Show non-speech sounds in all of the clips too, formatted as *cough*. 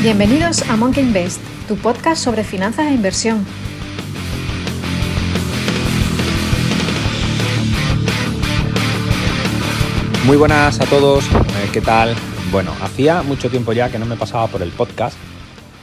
Bienvenidos a Monkey Invest, tu podcast sobre finanzas e inversión. Muy buenas a todos, eh, ¿qué tal? Bueno, hacía mucho tiempo ya que no me pasaba por el podcast,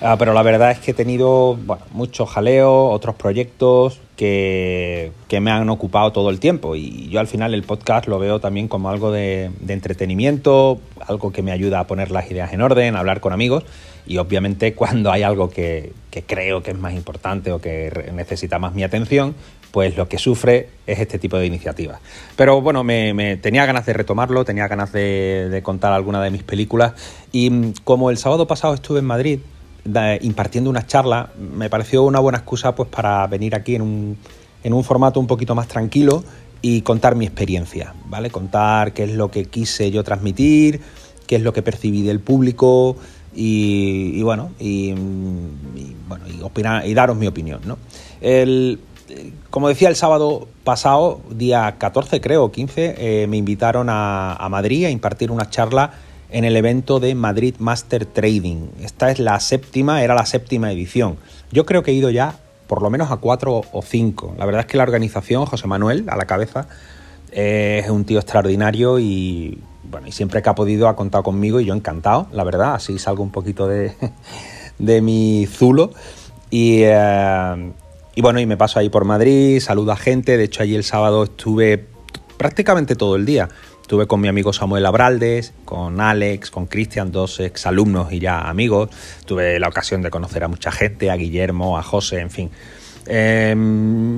ah, pero la verdad es que he tenido bueno, mucho jaleo, otros proyectos que, que, me han ocupado todo el tiempo y yo al final el podcast lo veo también como algo de, de entretenimiento, algo que me ayuda a poner las ideas en orden, a hablar con amigos y obviamente cuando hay algo que, que, creo que es más importante o que necesita más mi atención, pues lo que sufre es este tipo de iniciativas. Pero bueno, me, tenía ganas de retomarlo, tenía ganas de, contar alguna de mis películas y mm, como el sábado pasado estuve en Madrid impartiendo unas charlas, me pareció una buena excusa pues para venir aquí en un, en un formato un poquito más tranquilo y contar mi experiencia, ¿vale? Contar qué es lo que quise yo transmitir, qué es lo que percibí del público, y, y bueno, y, bueno, y, opinar, y daros mi opinión. ¿no? El, como decía el sábado pasado, día 14 creo, 15, eh, me invitaron a, Madrid a impartir una charla en el evento de Madrid Master Trading. Esta es la séptima, era la séptima edición. Yo creo que he ido ya por lo menos a cuatro o cinco. La verdad es que la organización, José Manuel, a la cabeza, es un tío extraordinario y bueno, y siempre que ha podido ha contado conmigo y yo encantado, la verdad, así salgo un poquito de, *laughs* de mi zulo. Y, eh, y, bueno, y me paso ahí por Madrid, saludo a gente, de hecho allí el sábado estuve prácticamente todo el día. Estuve con mi amigo Samuel Abraldes, con Alex, con Cristian, dos exalumnos y ya amigos. Tuve la ocasión de conocer a mucha gente, a Guillermo, a José, en fin. Eh,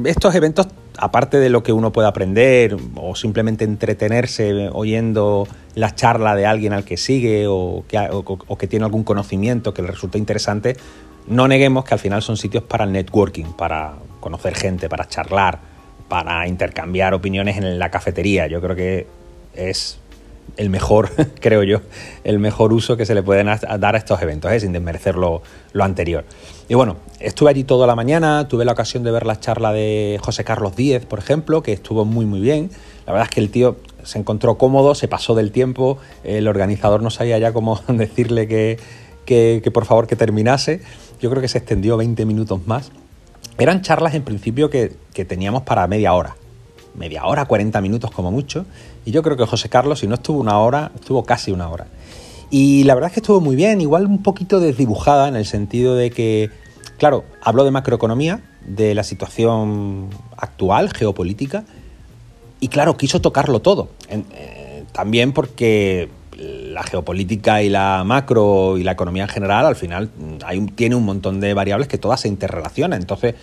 estos eventos aparte de lo que uno puede aprender o simplemente entretenerse oyendo la charla de alguien al que sigue o que, o, o que, tiene algún conocimiento que le resulta interesante, no neguemos que al final son sitios para networking, para conocer gente, para charlar, para intercambiar opiniones en la cafetería. Yo creo que es el mejor, *laughs* creo yo, el mejor uso que se le pueden dar a estos eventos, ¿eh? sin desmerecer lo, lo, anterior. Y bueno, estuve allí toda la mañana, tuve la ocasión de ver la charla de José Carlos Díez, por ejemplo, que estuvo muy muy bien. La verdad es que el tío se encontró cómodo, se pasó del tiempo, el organizador no sabía ya cómo *laughs* decirle que, que, que por favor que terminase. Yo creo que se extendió 20 minutos más. Eran charlas en principio que, que teníamos para media hora, media hora, 40 minutos como mucho. Y yo creo que José Carlos, si no estuvo una hora, estuvo casi una hora. Y la verdad es que estuvo muy bien, igual un poquito desdibujada en el sentido de que, claro, habló de macroeconomía, de la situación actual, geopolítica, y claro, quiso tocarlo todo. Eh, también porque la geopolítica y la macro y la economía en general, al final, hay un, tiene un montón de variables que todas se interrelacionan. Entonces,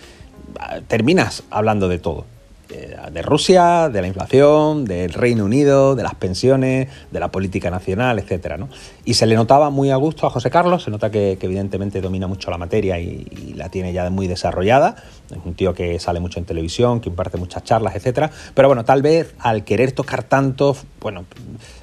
terminas hablando de todo de Rusia, de la inflación, del Reino Unido, de las pensiones, de la política nacional, etcétera, ¿no? Y se le notaba muy a gusto a José Carlos, se nota que, evidentemente domina mucho la materia y, la tiene ya muy desarrollada. Es un tío que sale mucho en televisión, que imparte muchas charlas, etcétera. Pero bueno, tal vez al querer tocar tanto, bueno,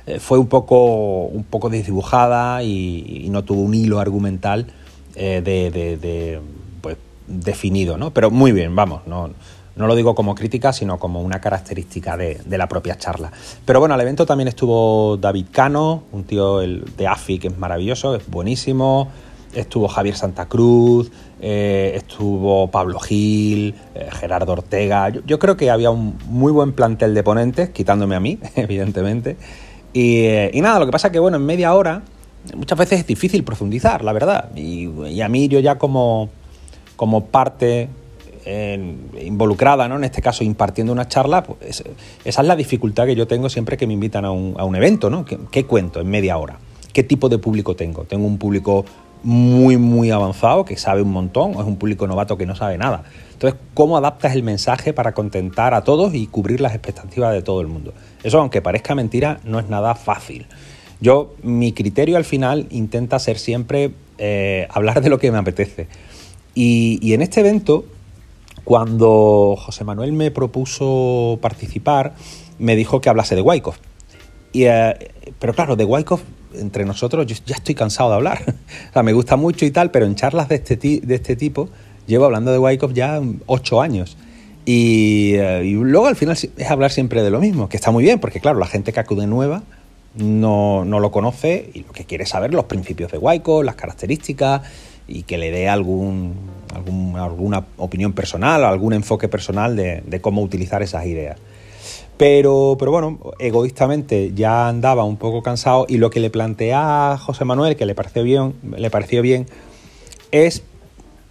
eh, fue un poco, un poco desdibujada y, no tuvo un hilo argumental eh, de pues, definido, ¿no? Pero muy bien, vamos, no no lo digo como crítica, sino como una característica de, la propia charla. Pero bueno, al evento también estuvo David Cano, un tío el, de AFI que es maravilloso, es buenísimo. Estuvo Javier Santa Cruz, eh, estuvo Pablo Gil, eh, Gerardo Ortega. Yo, yo, creo que había un muy buen plantel de ponentes, quitándome a mí, *laughs* evidentemente. Y, eh, y nada, lo que pasa es que, bueno, en media hora muchas veces es difícil profundizar, la verdad. Y, y a mí yo ya como, como parte involucrada, ¿no? en este caso impartiendo una charla, pues esa es la dificultad que yo tengo siempre que me invitan a un, evento. ¿no? ¿Qué, ¿Qué, cuento en media hora? ¿Qué tipo de público tengo? ¿Tengo un público muy, muy avanzado que sabe un montón o es un público novato que no sabe nada? Entonces, ¿cómo adaptas el mensaje para contentar a todos y cubrir las expectativas de todo el mundo? Eso, aunque parezca mentira, no es nada fácil. Yo, mi criterio al final intenta ser siempre eh, hablar de lo que me apetece. Y en este evento cuando José Manuel me propuso participar, me dijo que hablase de Wyckoff. Y, eh, pero claro, de Wyckoff, entre nosotros, yo ya estoy cansado de hablar. *laughs* o sea, me gusta mucho y tal, pero en charlas de este, de este tipo llevo hablando de Wyckoff ya ocho años. Y, eh, y, luego al final es hablar siempre de lo mismo, que está muy bien, porque claro, la gente que acude nueva, no, no, lo conoce y lo que quiere saber los principios de Wyckoff, las características y que le dé algún, alguna opinión personal algún enfoque personal de, cómo utilizar esas ideas. Pero, pero bueno, egoístamente ya andaba un poco cansado y lo que le plantea a José Manuel, que le pareció bien, le pareció bien es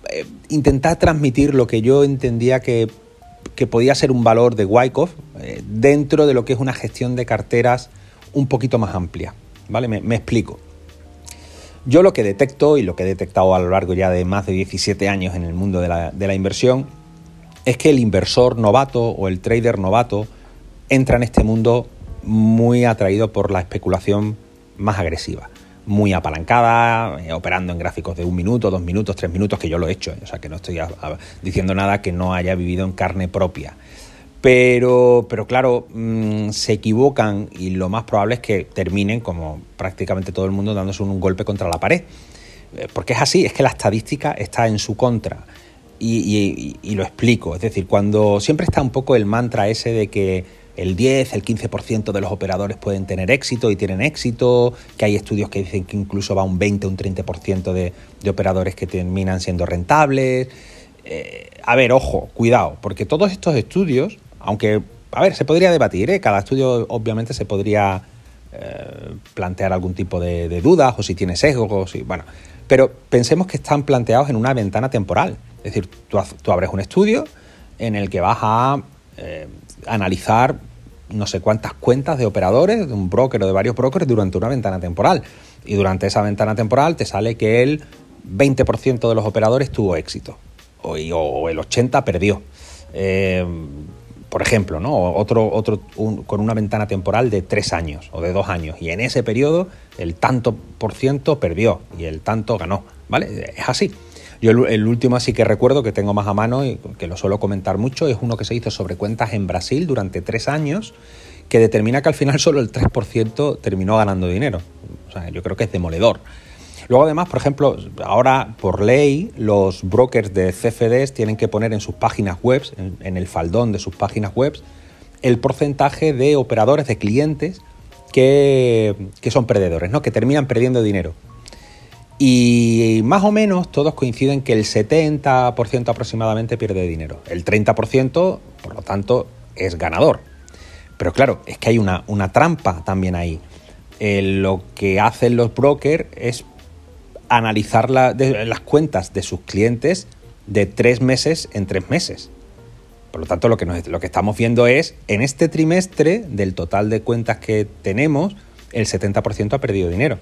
eh, intentar transmitir lo que yo entendía que, que podía ser un valor de Wyckoff eh, dentro de lo que es una gestión de carteras un poquito más amplia. ¿Vale? Me, explico. Yo lo que detecto y lo que he detectado a lo largo ya de más de 17 años en el mundo de la, de la inversión es que el inversor novato o el trader novato entra en este mundo muy atraído por la especulación más agresiva muy apalancada, eh, operando en gráficos de un minuto, dos minutos, tres minutos, que yo lo he hecho, o sea que no estoy diciendo nada que no haya vivido en carne propia. Pero, pero claro, mm, se equivocan y lo más probable es que terminen, como prácticamente todo el mundo, dándose un, golpe contra la pared. Eh, porque es así, es que la estadística está en su contra. y, lo explico. Es decir, cuando siempre está un poco el mantra ese de que el 10, el 15% de los operadores pueden tener éxito y tienen éxito, que hay estudios que dicen que incluso va un 20, un 30% de, de operadores que terminan siendo rentables. Eh, a ver, ojo, cuidado, porque todos estos estudios, aunque, a ver, se podría debatir, ¿eh? cada estudio obviamente se podría eh, plantear algún tipo de, dudas o si tiene sesgos, y, bueno, pero pensemos que están planteados en una ventana temporal. Es decir, tú, abres un estudio en el que vas a eh, analizar no sé cuántas cuentas de operadores, de un broker o de varios brokers durante una ventana temporal. Y durante esa ventana temporal te sale que el 20% de los operadores tuvo éxito o, o el 80% perdió. Eh, por ejemplo, ¿no? Otro, otro con una ventana temporal de tres años o de dos años. Y en ese periodo el tanto por ciento perdió y el tanto ganó. ¿Vale? Es así. Yo el, último así que recuerdo que tengo más a mano y que lo suelo comentar mucho es uno que se hizo sobre cuentas en Brasil durante tres años que determina que al final solo el 3% terminó ganando dinero. O sea, yo creo que es demoledor. Luego además, por ejemplo, ahora por ley los brokers de CFDs tienen que poner en sus páginas web, en, el faldón de sus páginas web, el porcentaje de operadores, de clientes que, que son perdedores, ¿no? que terminan perdiendo dinero. Y más o menos todos coinciden que el 70% aproximadamente pierde dinero. El 30%, por lo tanto, es ganador. Pero claro, es que hay una, una trampa también ahí. Eh, lo que hacen los brokers es analizar las cuentas de sus clientes de tres meses en tres meses. Por lo tanto, lo que, estamos viendo es, en este trimestre, del total de cuentas que tenemos, el 70% ha perdido dinero.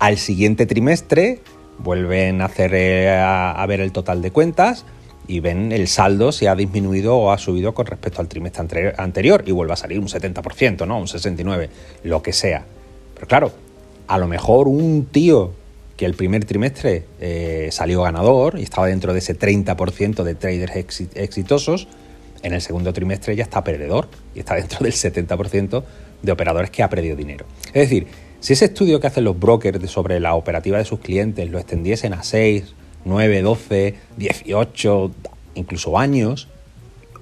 Al siguiente trimestre vuelven a, hacer, eh, a, ver el total de cuentas y ven el saldo si ha disminuido o ha subido con respecto al trimestre anterior y vuelve a salir un 70%, ¿no? Un 69%, lo que sea. Pero claro, a lo mejor un tío que el primer trimestre eh, salió ganador y estaba dentro de ese 30% de traders exitosos, en el segundo trimestre ya está perdedor y está *laughs* dentro del 70% de operadores que ha perdido dinero. Es decir, si ese estudio que hacen los brokers sobre la operativa de sus clientes lo extendiesen a 6, 9, 12, 18, incluso años,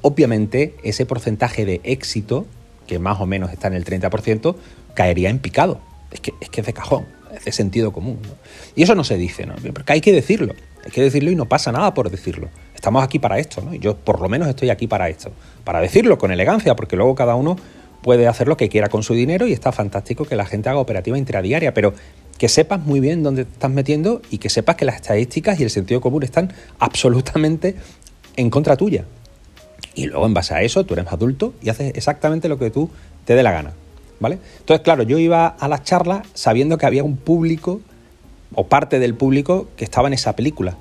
obviamente ese porcentaje de éxito, que más o menos está en el 30%, caería en picado. Es que es, que es de cajón, es sentido común. ¿no? Y eso no se dice, ¿no? Porque hay que decirlo, hay que decirlo y no pasa nada por decirlo. Estamos aquí para esto, ¿no? Y yo por lo menos estoy aquí para esto, para decirlo con elegancia, porque luego cada uno puede hacer lo que quiera con su dinero y está fantástico que la gente haga operativa intradiaria, pero que sepas muy bien dónde te estás metiendo y que sepas que las estadísticas y el sentido común están absolutamente en contra tuya. Y luego en base a eso tú eres adulto y haces exactamente lo que tú te dé la gana. Entonces, claro, yo iba a las charlas sabiendo que había un público o parte del público que estaba en esa película.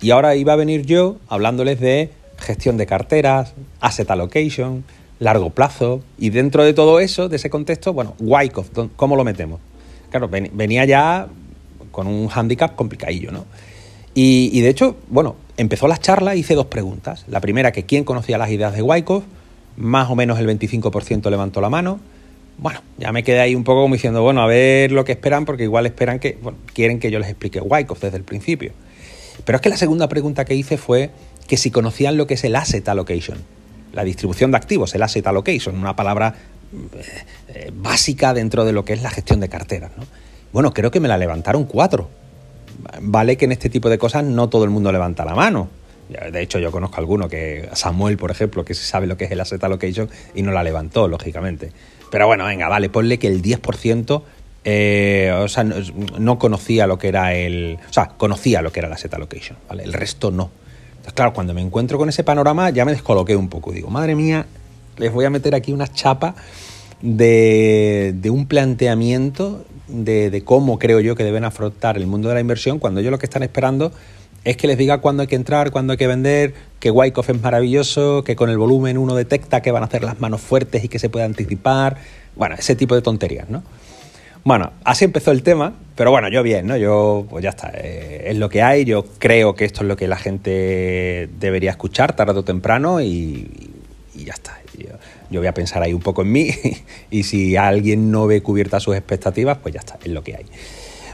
Y ahora iba a venir yo hablándoles de gestión de carteras, asset allocation, largo plazo. Y dentro de todo eso, de ese contexto, bueno, Wyckoff, ¿cómo lo metemos? Claro, venía ya con un handicap complicadillo, ¿no? Y, de hecho, bueno, empezó la charla hice dos preguntas. La primera, que quién conocía las ideas de Wyckoff, más o menos el 25% levantó la mano. Bueno, ya me quedé ahí un poco como diciendo, bueno, a ver lo que esperan, porque igual esperan que, bueno, quieren que yo les explique Wyckoff desde el principio. Pero es que la segunda pregunta que hice fue que si conocían lo que es el asset allocation la distribución de activos, el asset allocation, una palabra eh, básica dentro de lo que es la gestión de carteras. ¿no? Bueno, creo que me la levantaron cuatro. Vale que en este tipo de cosas no todo el mundo levanta la mano. De hecho, yo conozco a alguno, que Samuel, por ejemplo, que sabe lo que es el asset allocation y no la levantó, lógicamente. Pero bueno, venga, vale, ponle que el 10% eh, o sea, no, conocía lo que era el. O sea, conocía lo que era la asset allocation, ¿vale? El resto no. Entonces, claro, cuando me encuentro con ese panorama ya me descoloqué un poco. Digo, madre mía, les voy a meter aquí una chapa de, de un planteamiento de, de, cómo creo yo que deben afrontar el mundo de la inversión cuando ellos lo que están esperando es que les diga cuándo hay que entrar, cuándo hay que vender, que Wyckoff es maravilloso, que con el volumen uno detecta que van a hacer las manos fuertes y que se puede anticipar. Bueno, ese tipo de tonterías, ¿no? Bueno, así empezó el tema, pero bueno, yo bien, ¿no? Yo, pues ya está, eh, es lo que hay, yo creo que esto es lo que la gente debería escuchar tarde o temprano y, ya está. Yo, voy a pensar ahí un poco en mí *laughs* y si alguien no ve cubiertas sus expectativas, pues ya está, es lo que hay.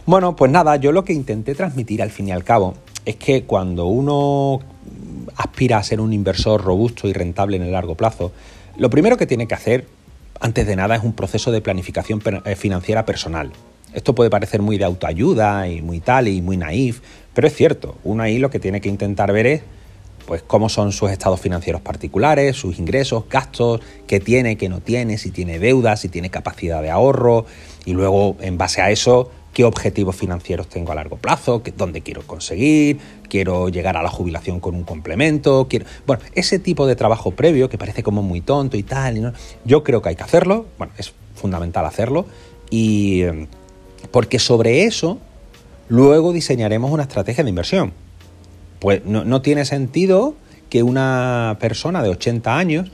Bueno, pues nada, yo lo que intenté transmitir al fin y al cabo es que cuando uno aspira a ser un inversor robusto y rentable en el largo plazo, lo primero que tiene que hacer antes de nada es un proceso de planificación eh, financiera personal. Esto puede parecer muy de autoayuda y muy tal y muy naif, pero es cierto, uno ahí lo que tiene que intentar ver es pues cómo son sus estados financieros particulares, sus ingresos, gastos, qué tiene, qué no tiene, si tiene deudas, si tiene capacidad de ahorro y luego en base a eso qué objetivos financieros tengo a largo plazo, dónde quiero conseguir, quiero llegar a la jubilación con un complemento, quiero... Bueno, ese tipo de trabajo previo que parece como muy tonto y tal, yo creo que hay que hacerlo, bueno, es fundamental hacerlo, y porque sobre eso luego diseñaremos una estrategia de inversión. Pues no, tiene sentido que una persona de 80 años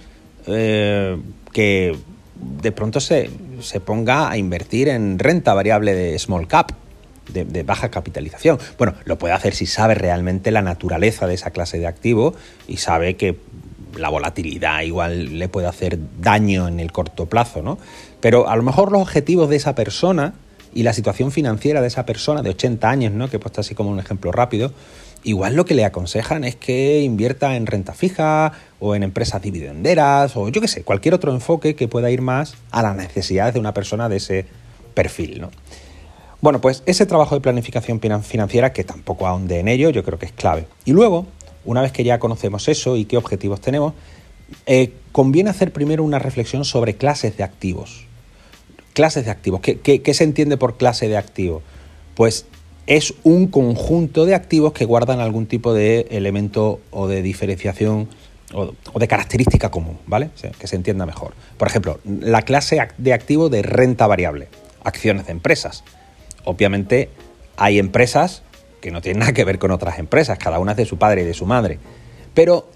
eh, que de pronto se, se ponga a invertir en renta variable de small cap, de, baja capitalización. Bueno, lo puede hacer si sabe realmente la naturaleza de esa clase de activo y sabe que la volatilidad igual le puede hacer daño en el corto plazo, ¿no? Pero a lo mejor los objetivos de esa persona y la situación financiera de esa persona de 80 años, ¿no? Que he puesto así como un ejemplo rápido, igual lo que le aconsejan es que invierta en renta fija o en empresas dividenderas o yo qué sé, cualquier otro enfoque que pueda ir más a las necesidades de una persona de ese perfil. ¿no? Bueno, pues ese trabajo de planificación financiera, que tampoco ahonde en ello, yo creo que es clave. Y luego, una vez que ya conocemos eso y qué objetivos tenemos, eh, conviene hacer primero una reflexión sobre clases de activos. Clases de activos. ¿Qué, qué se entiende por clase de activo? Pues es un conjunto de activos que guardan algún tipo de elemento o de diferenciación o, de característica común, ¿vale? que se entienda mejor. Por ejemplo, la clase de activo de renta variable, acciones de empresas. Obviamente hay empresas que no tienen nada que ver con otras empresas, cada una es de su padre y de su madre. Pero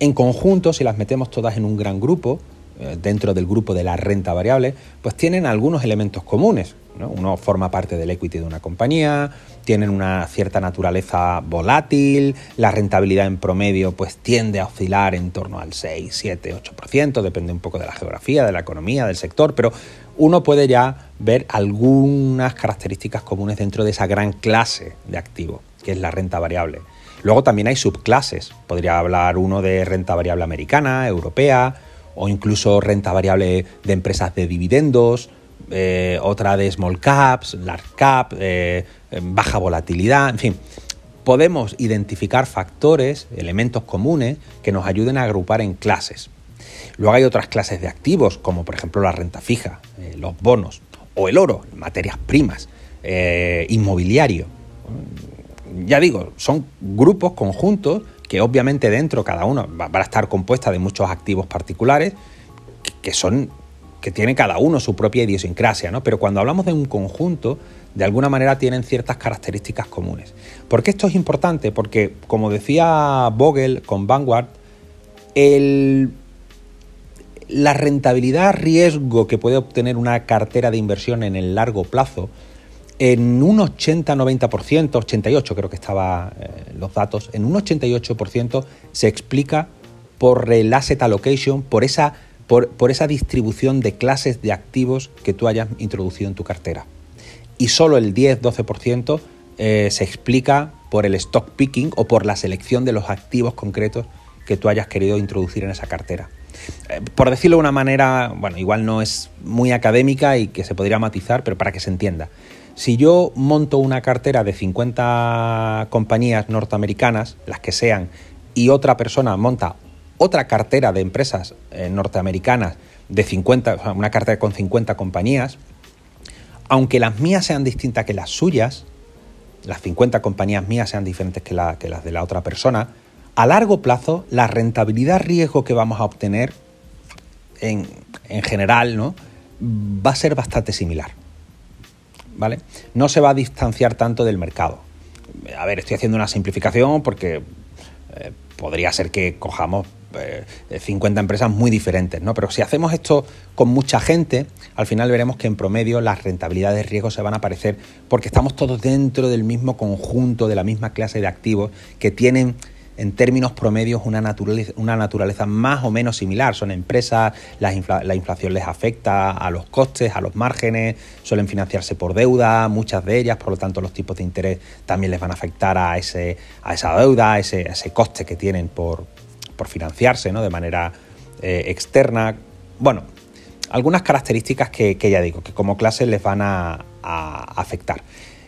en conjunto, si las metemos todas en un gran grupo, eh, dentro del grupo de la renta variable, pues tienen algunos elementos comunes. Uno forma parte del equity de una compañía, tienen una cierta naturaleza volátil, la rentabilidad en promedio pues tiende a oscilar en torno al 6, 7, 8%, depende un poco de la geografía, de la economía, del sector, pero uno puede ya ver algunas características comunes dentro de esa gran clase de activo, que es la renta variable. Luego también hay subclases, podría hablar uno de renta variable americana, europea, o incluso renta variable de empresas de dividendos, eh, otra de small caps, large cap, eh, baja volatilidad, en fin. Podemos identificar factores, elementos comunes que nos ayuden a agrupar en clases. Luego hay otras clases de activos, como por ejemplo la renta fija, eh, los bonos o el oro, materias primas, inmobiliario. Ya digo, son grupos conjuntos que obviamente dentro cada uno va, a estar compuesta de muchos activos particulares que son que tiene cada uno su propia idiosincrasia, ¿no? Pero cuando hablamos de un conjunto, de alguna manera tienen ciertas características comunes. ¿Por qué esto es importante? Porque, como decía Vogel con Vanguard, la rentabilidad riesgo que puede obtener una cartera de inversión en el largo plazo, en un 80-90%, 88 creo que estaban eh, los datos, en un 88% se explica por el asset allocation, por esa por, esa distribución de clases de activos que tú hayas introducido en tu cartera. Y solo el 10-12% eh, se explica por el stock picking o por la selección de los activos concretos que tú hayas querido introducir en esa cartera. eh, por decirlo de una manera, bueno, igual no es muy académica y que se podría matizar, pero para que se entienda. Si yo monto una cartera de 50 compañías norteamericanas, las que sean, y otra persona monta otra cartera de empresas eh, norteamericanas de 50, una cartera con 50 compañías, aunque las mías sean distintas que las suyas, las 50 compañías mías sean diferentes que, las de la otra persona, a largo plazo la rentabilidad riesgo que vamos a obtener en, en general ¿no? va a ser bastante similar. ¿Vale? No se va a distanciar tanto del mercado. A ver, estoy haciendo una simplificación porque eh, podría ser que cojamos 50 eh, empresas muy diferentes, ¿no? Pero si hacemos esto con mucha gente, al final veremos que en promedio las rentabilidades de riesgo se van a aparecer porque estamos todos dentro del mismo conjunto, de la misma clase de activos que tienen en términos promedios una naturaleza, más o menos similar. Son empresas, la, inflación les afecta a los costes, a los márgenes, suelen financiarse por deuda, muchas de ellas, por lo tanto los tipos de interés también les van a afectar a, ese, a esa deuda, a ese coste que tienen por, por financiarse ¿no? de manera eh, externa. Bueno, algunas características que, ya digo, que como clase les van a, afectar.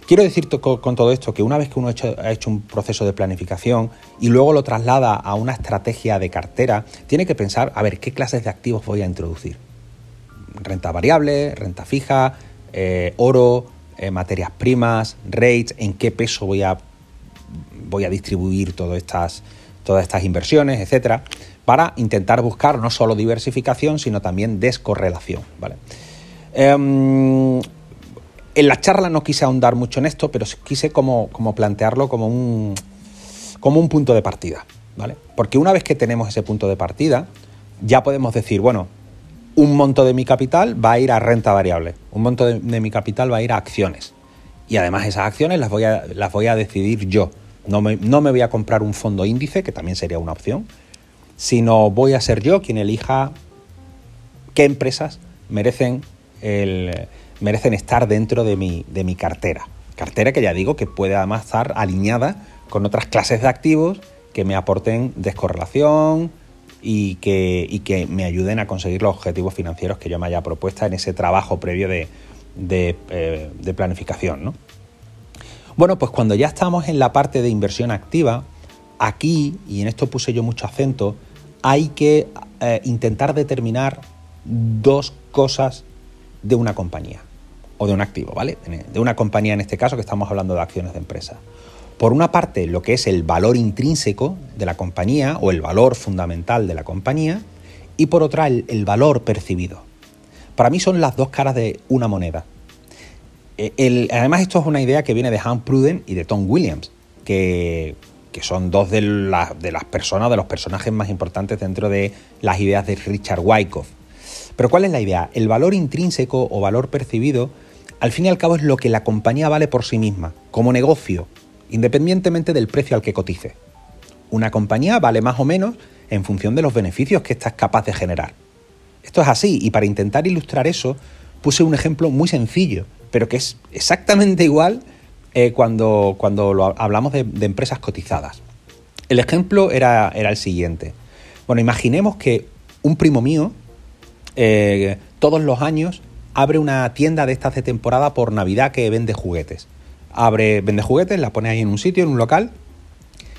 Quiero decir con, todo esto que una vez que uno ha hecho, un proceso de planificación y luego lo traslada a una estrategia de cartera, tiene que pensar, a ver, ¿qué clases de activos voy a introducir? Renta variable, renta fija, eh, oro, eh, materias primas, rates, en qué peso voy a, voy a distribuir todas estas, todas estas inversiones, etcétera, para intentar buscar no solo diversificación, sino también descorrelación. ¿vale? Em, en la charla no quise ahondar mucho en esto, pero quise como, como plantearlo como un, como un punto de partida. ¿vale? Porque una vez que tenemos ese punto de partida, ya podemos decir, bueno, un monto de mi capital va a ir a renta variable, un monto de, mi capital va a ir a acciones. Y además esas acciones las voy a, las voy a decidir yo. No me, voy a comprar un fondo índice, que también sería una opción, sino voy a ser yo quien elija qué empresas merecen, merecen estar dentro de mi, de mi cartera. Cartera que ya digo que puede además estar alineada con otras clases de activos que me aporten descorrelación y que, y que me ayuden a conseguir los objetivos financieros que yo me haya propuesto en ese trabajo previo de, de, eh, planificación. ¿no? Bueno, pues cuando ya estamos en la parte de inversión activa, aquí, y en esto puse yo mucho acento, hay que eh, intentar determinar dos cosas de una compañía o de un activo, ¿vale? De una compañía en este caso que estamos hablando de acciones de empresa. Por una parte, lo que es el valor intrínseco de la compañía o el valor fundamental de la compañía y por otra el, el valor percibido. Para mí son las dos caras de una moneda. Eh, además, esto es una idea que viene de Hans Pruden y de Tom Williams, que, son dos de, las personas, de los personajes más importantes dentro de las ideas de Richard Wyckoff. Pero ¿cuál es la idea? El valor intrínseco o valor percibido, al fin y al cabo, es lo que la compañía vale por sí misma, como negocio, independientemente del precio al que cotice. Una compañía vale más o menos en función de los beneficios que está capaz de generar. Esto es así, y para intentar ilustrar eso, puse un ejemplo muy sencillo pero que es exactamente igual eh, cuando, cuando hablamos de, empresas cotizadas. El ejemplo era, era, el siguiente. Bueno, imaginemos que un primo mío eh, todos los años abre una tienda de estas de temporada por Navidad que vende juguetes. Abre, vende juguetes, la pone ahí en un sitio, en un local,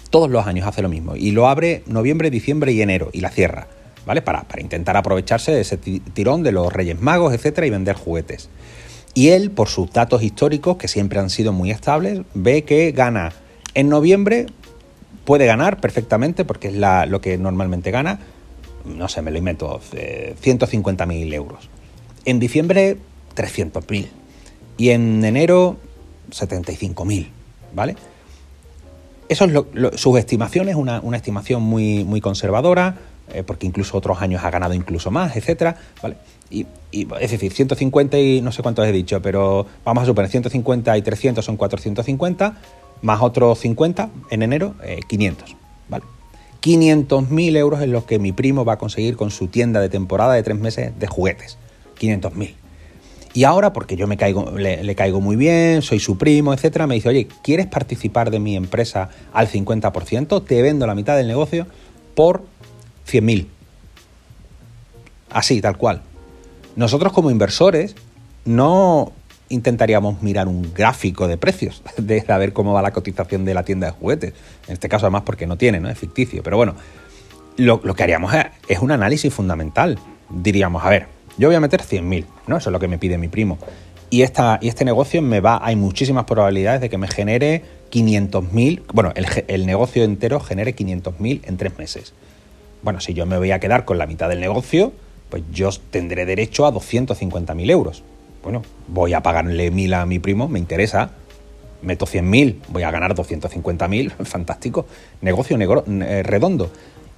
todos los años hace lo mismo. Y lo abre noviembre, diciembre y enero y la cierra. ¿Vale? Para, para intentar aprovecharse de ese tirón de los Reyes Magos, etcétera, y vender juguetes. Y él, por sus datos históricos, que siempre han sido muy estables, ve que gana en noviembre, puede ganar perfectamente, porque es lo que normalmente gana, no sé, me lo invento, 150.000 euros. En diciembre, 300.000. Y en enero, 75.000, ¿vale? Eso es lo, sus estimaciones, una, una estimación muy, muy conservadora, eh, porque incluso otros años ha ganado incluso más, etcétera, ¿vale? Y, es decir, 150 y no sé cuántos he dicho, pero vamos a suponer 150 y 300 son 450, más otros 50 en enero, 500, eh, ¿vale? 500.000 euros es lo que mi primo va a conseguir con su tienda de temporada de tres meses de juguetes. 500.000. Y ahora, porque yo me caigo, le, le, caigo muy bien, soy su primo, etcétera, me dice, oye, ¿quieres participar de mi empresa al 50%? Te vendo la mitad del negocio por 100.000. Así, tal cual. Nosotros como inversores no intentaríamos mirar un gráfico de precios, *laughs* de saber cómo va la cotización de la tienda de juguetes. En este caso, además, porque no tiene, ¿no? Es ficticio. Pero bueno, lo, que haríamos es, un análisis fundamental. Diríamos, a ver, yo voy a meter 100.000, ¿no? Eso es lo que me pide mi primo. Y, esta, y este negocio me va, hay muchísimas probabilidades de que me genere 500.000, bueno, el, el, negocio entero genere 500.000 en tres meses. Bueno, si yo me voy a quedar con la mitad del negocio, pues yo tendré derecho a 250.000 euros. Bueno, voy a pagarle 1.000 a mi primo, me interesa, meto 100.000, voy a ganar 250.000, *laughs* fantástico, negocio eh, redondo.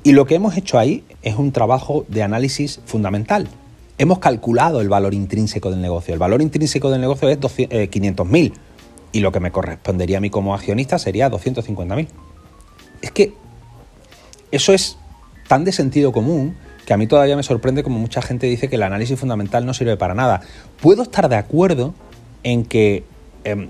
Y lo que hemos hecho ahí es un trabajo de análisis fundamental. Hemos calculado el valor intrínseco del negocio. El valor intrínseco del negocio es 500.000 eh, y lo que me correspondería a mí como accionista sería 250.000. Es que eso es tan de sentido común que a mí todavía me sorprende como mucha gente dice que el análisis fundamental no sirve para nada. Puedo estar de acuerdo en que em,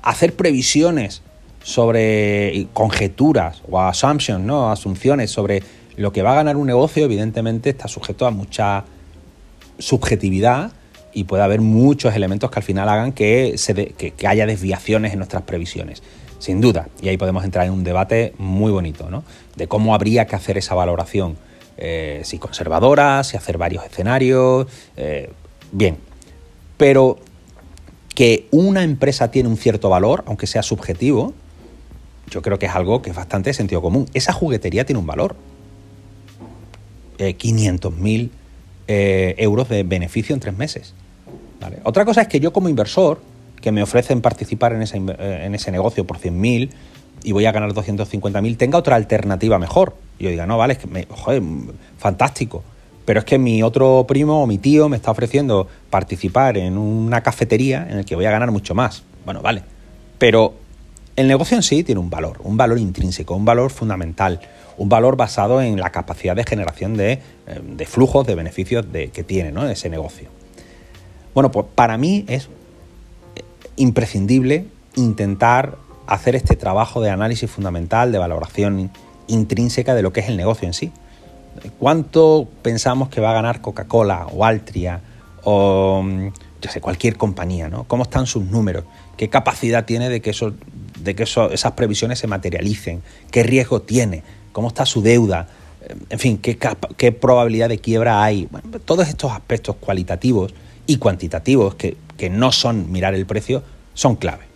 hacer previsiones sobre conjeturas o assumptions, ¿no? asunciones sobre lo que va a ganar un negocio, evidentemente está sujeto a mucha subjetividad y puede haber muchos elementos que al final hagan que, que haya desviaciones en nuestras previsiones sin duda. Y ahí podemos entrar en un debate muy bonito, ¿no? De cómo habría que hacer esa valoración. Eh, si conservadora, si hacer varios escenarios. Eh, bien. Pero que una empresa tiene un cierto valor, aunque sea subjetivo, yo creo que es algo que es bastante sentido común. Esa juguetería tiene un valor. 500.000 eh, euros de beneficio en tres meses. Otra cosa es que yo como inversor que me ofrecen participar en, eh, en ese negocio por 100.000 y voy a ganar 250.000, tenga otra alternativa mejor. Y yo diga, no, vale, es que me, joder, fantástico. Pero es que mi otro primo o mi tío me está ofreciendo participar en una cafetería en el que voy a ganar mucho más. Bueno, vale. Pero el negocio en sí tiene un valor, un valor intrínseco, un valor fundamental, un valor basado en la capacidad de generación de, eh, flujos, de beneficios de, que tiene ¿no? ese negocio. Bueno, pues para mí es imprescindible intentar hacer este trabajo de análisis fundamental, de valoración intrínseca de lo que es el negocio en sí. ¿Cuánto pensamos que va a ganar Coca-Cola o Altria o yo sé, cualquier compañía? ¿no? ¿Cómo están sus números? ¿Qué capacidad tiene de que, de que esas previsiones se materialicen? ¿Qué riesgo tiene? ¿Cómo está su deuda? En fin, ¿qué, qué probabilidad de quiebra hay? todos estos aspectos cualitativos y cuantitativos que, no son mirar el precio son clave.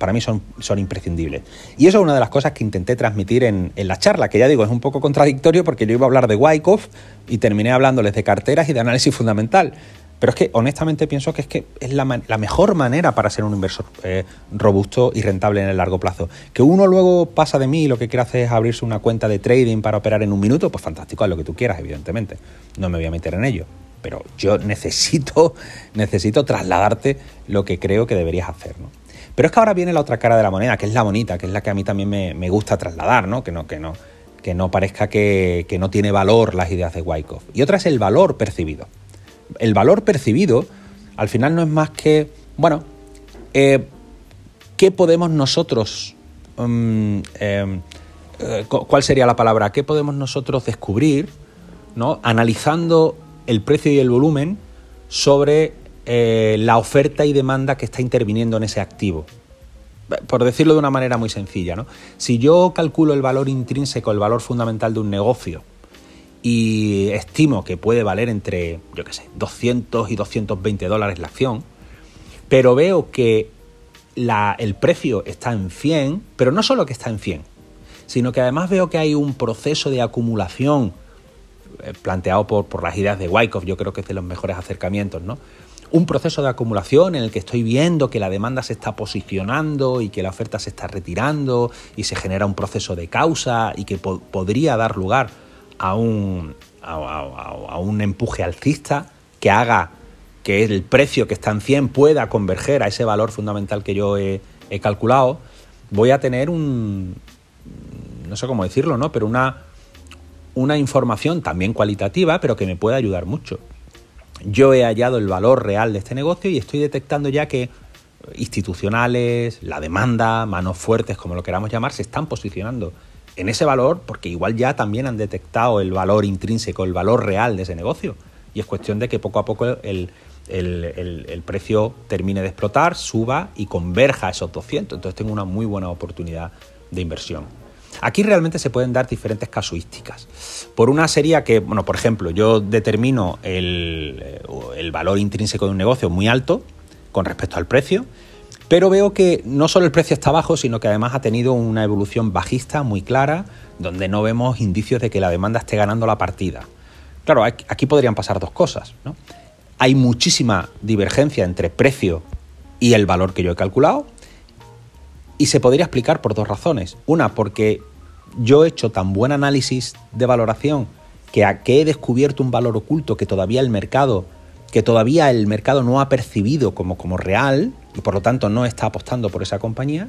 Para mí son, imprescindibles. Y eso es una de las cosas que intenté transmitir en, la charla, que ya digo, es un poco contradictorio porque yo iba a hablar de Wyckoff y terminé hablándoles de carteras y de análisis fundamental. Pero es que honestamente pienso que es que es la, mejor manera para ser un inversor eh, robusto y rentable en el largo plazo. Que uno luego pasa de mí y lo que quiere hacer es abrirse una cuenta de trading para operar en un minuto, pues fantástico, haz lo que tú quieras, evidentemente. No me voy a meter en ello pero yo necesito, *laughs* necesito trasladarte lo que creo que deberías hacer, ¿no? Pero es que ahora viene la otra cara de la moneda, que es la bonita, que es la que a mí también me, gusta trasladar, ¿no? Que no, que no, que no parezca que, no tiene valor las ideas de Wyckoff. Y otra es el valor percibido. El valor percibido, al final, no es más que, bueno, eh, ¿qué podemos nosotros, mm, eh, eh, cuál sería la palabra? ¿Qué podemos nosotros descubrir, ¿no? Analizando el precio y el volumen sobre eh, la oferta y demanda que está interviniendo en ese activo. Por decirlo de una manera muy sencilla, ¿no? Si yo calculo el valor intrínseco, el valor fundamental de un negocio y estimo que puede valer entre, yo qué sé, 200 y 220 dólares la acción, pero veo que el precio está en 100, pero no solo que está en 100, sino que además veo que hay un proceso de acumulación eh, planteado por, por, las ideas de Wyckoff, yo creo que es de los mejores acercamientos, ¿no? Un proceso de acumulación en el que estoy viendo que la demanda se está posicionando y que la oferta se está retirando y se genera un proceso de causa y que podría dar lugar a un, a, un empuje alcista que haga que el precio que está en 100 pueda converger a ese valor fundamental que yo he, he calculado, voy a tener un, no sé cómo decirlo, ¿no? Pero una, una información también cualitativa, pero que me puede ayudar mucho. Yo he hallado el valor real de este negocio y estoy detectando ya que institucionales, la demanda, manos fuertes, como lo queramos llamar, se están posicionando en ese valor porque igual ya también han detectado el valor intrínseco, el valor real de ese negocio. y es cuestión de que poco a poco el, precio termine de explotar, suba y converja a esos 200. Entonces tengo una muy buena oportunidad de inversión. Aquí realmente se pueden dar diferentes casuísticas. Por una serie que, bueno, por ejemplo, yo determino el, el valor intrínseco de un negocio muy alto con respecto al precio, pero veo que no solo el precio está bajo, sino que además ha tenido una evolución bajista muy clara, donde no vemos indicios de que la demanda esté ganando la partida. Claro, aquí podrían pasar dos cosas. ¿no? Hay muchísima divergencia entre precio y el valor que yo he calculado, y se podría explicar por dos razones. Una, porque yo he hecho tan buen análisis de valoración que, que he descubierto un valor oculto que todavía el mercado que todavía el mercado no ha percibido como, como real y por lo tanto no está apostando por esa compañía,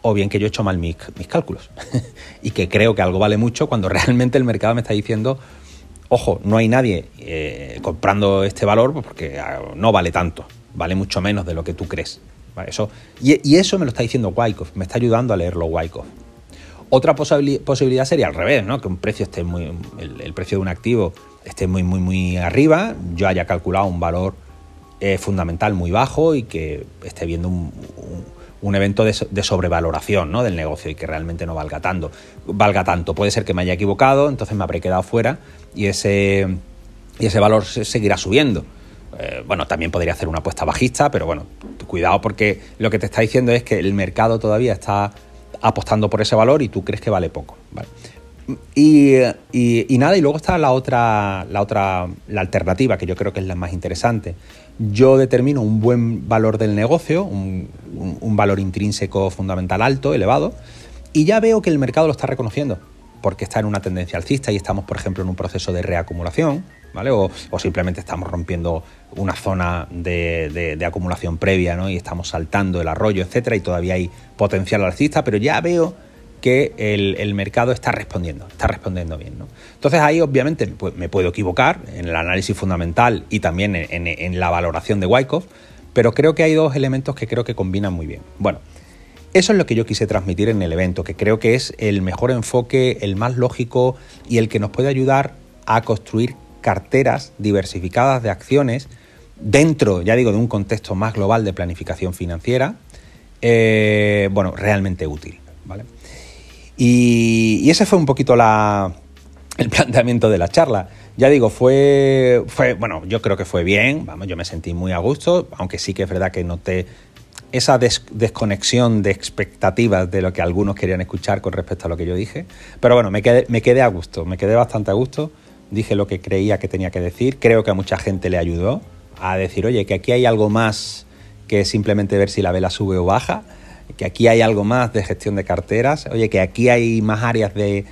o bien que yo he hecho mal mis, cálculos *laughs* y que creo que algo vale mucho cuando realmente el mercado me está diciendo, ojo, no hay nadie eh, comprando este valor porque ah, no vale tanto, vale mucho menos de lo que tú crees. Eso, y, eso me lo está diciendo Wyckoff, me está ayudando a leerlo Wyckoff. Otra posibilidad sería al revés, ¿no? que un precio esté muy, el precio de un activo esté muy, muy, muy arriba, yo haya calculado un valor eh, fundamental muy bajo y que esté viendo un, evento de, sobrevaloración ¿no? del negocio y que realmente no valga tanto. valga tanto. Puede ser que me haya equivocado, entonces me habré quedado fuera y ese, y ese valor seguirá subiendo. Eh, bueno, también podría hacer una apuesta bajista, pero bueno, cuidado porque lo que te está diciendo es que el mercado todavía está apostando por ese valor y tú crees que vale poco. ¿vale? Y, nada, y luego está la otra, la otra, la alternativa, que yo creo que es la más interesante. Yo determino un buen valor del negocio, un, valor intrínseco fundamental alto, elevado, y ya veo que el mercado lo está reconociendo, porque está en una tendencia alcista y estamos, por ejemplo, en un proceso de reacumulación, ¿vale? O, simplemente estamos rompiendo una zona de, acumulación previa, ¿no? Y estamos saltando el arroyo, etcétera, y todavía hay potencial alcista, pero ya veo que el, mercado está respondiendo, está respondiendo bien. ¿no? Entonces ahí obviamente me puedo equivocar en el análisis fundamental y también en, la valoración de Wyckoff, pero creo que hay dos elementos que creo que combinan muy bien. Bueno, eso es lo que yo quise transmitir en el evento, que creo que es el mejor enfoque, el más lógico y el que nos puede ayudar a construir carteras diversificadas de acciones dentro, ya digo, de un contexto más global de planificación financiera, eh, bueno, realmente útil. ¿vale? Y, ese fue un poquito el planteamiento de la charla. Ya digo, fue, fue, bueno, yo creo que fue bien, vamos, yo me sentí muy a gusto, aunque sí que es verdad que noté esa desconexión de expectativas de lo que algunos querían escuchar con respecto a lo que yo dije. Pero bueno, me quedé, me quedé a gusto, me quedé bastante a gusto, dije lo que creía que tenía que decir, creo que a mucha gente le ayudó a decir, oye, que aquí hay algo más que simplemente ver si la vela sube o baja. Que aquí hay algo más de gestión de carteras, oye, que aquí hay más áreas de,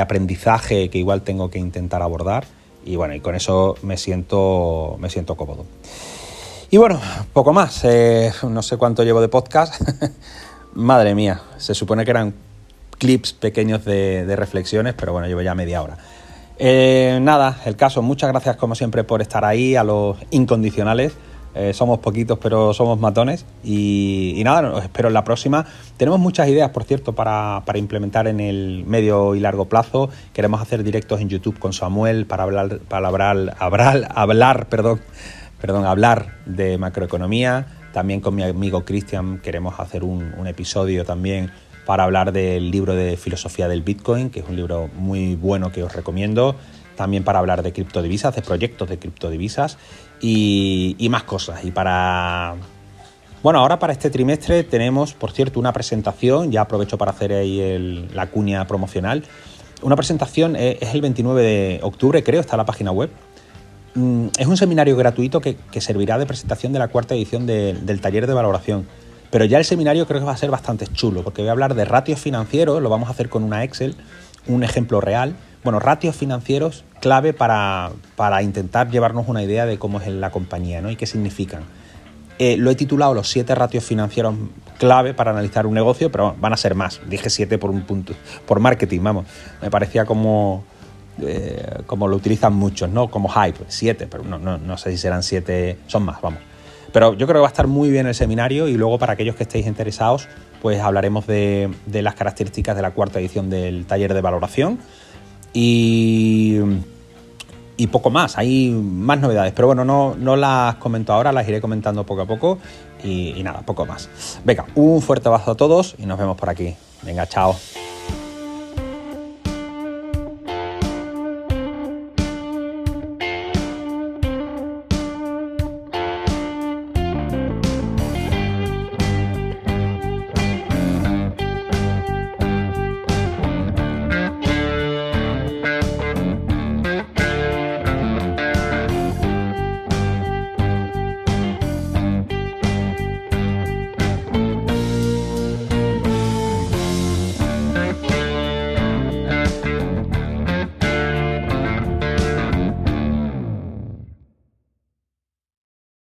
aprendizaje que igual tengo que intentar abordar y bueno, y con eso me siento, me siento cómodo. Y bueno, poco más, eh, no sé cuánto llevo de podcast, *laughs* madre mía, se supone que eran clips pequeños de, reflexiones, pero bueno, llevo ya media hora. Eh, nada, el caso, muchas gracias como siempre por estar ahí, a los incondicionales. Eh, somos poquitos, pero somos matones. Y, nada, os espero en la próxima. Tenemos muchas ideas, por cierto, para, implementar en el medio y largo plazo. Queremos hacer directos en YouTube con Samuel para hablar, para hablar, hablar, hablar, perdón, perdón, hablar de macroeconomía. También con mi amigo Cristian queremos hacer un, episodio también para hablar del libro de filosofía del Bitcoin, que es un libro muy bueno que os recomiendo también para hablar de criptodivisas, de proyectos de criptodivisas y, más cosas. Y para... Bueno, ahora para este trimestre tenemos, por cierto, una presentación, ya aprovecho para hacer ahí la cuña promocional. Una presentación eh, es el 29 de octubre, creo, está en la página web. Mm, es un seminario gratuito que, servirá de presentación de la cuarta edición del taller de valoración. Pero ya el seminario creo que va a ser bastante chulo, porque voy a hablar de ratios financieros, lo vamos a hacer con una Excel, un ejemplo real. Bueno, ratios financieros clave para, intentar llevarnos una idea de cómo es la compañía ¿no? y qué significan. Eh, lo he titulado los siete ratios financieros clave para analizar un negocio, pero van a ser más. Dije siete por un punto, por marketing, vamos. Me parecía como, eh, como lo utilizan muchos, ¿no? Como hype, siete, pero no, no, sé si serán siete, son más, vamos. Pero yo creo que va a estar muy bien el seminario y luego para aquellos que estéis interesados, pues hablaremos de, de las características de la cuarta edición del taller de valoración y, y poco más, hay más novedades, pero bueno, no, no las comento ahora, las iré comentando poco a poco y nada, poco más. Venga, un fuerte abrazo a todos y nos vemos por aquí. Venga, chao.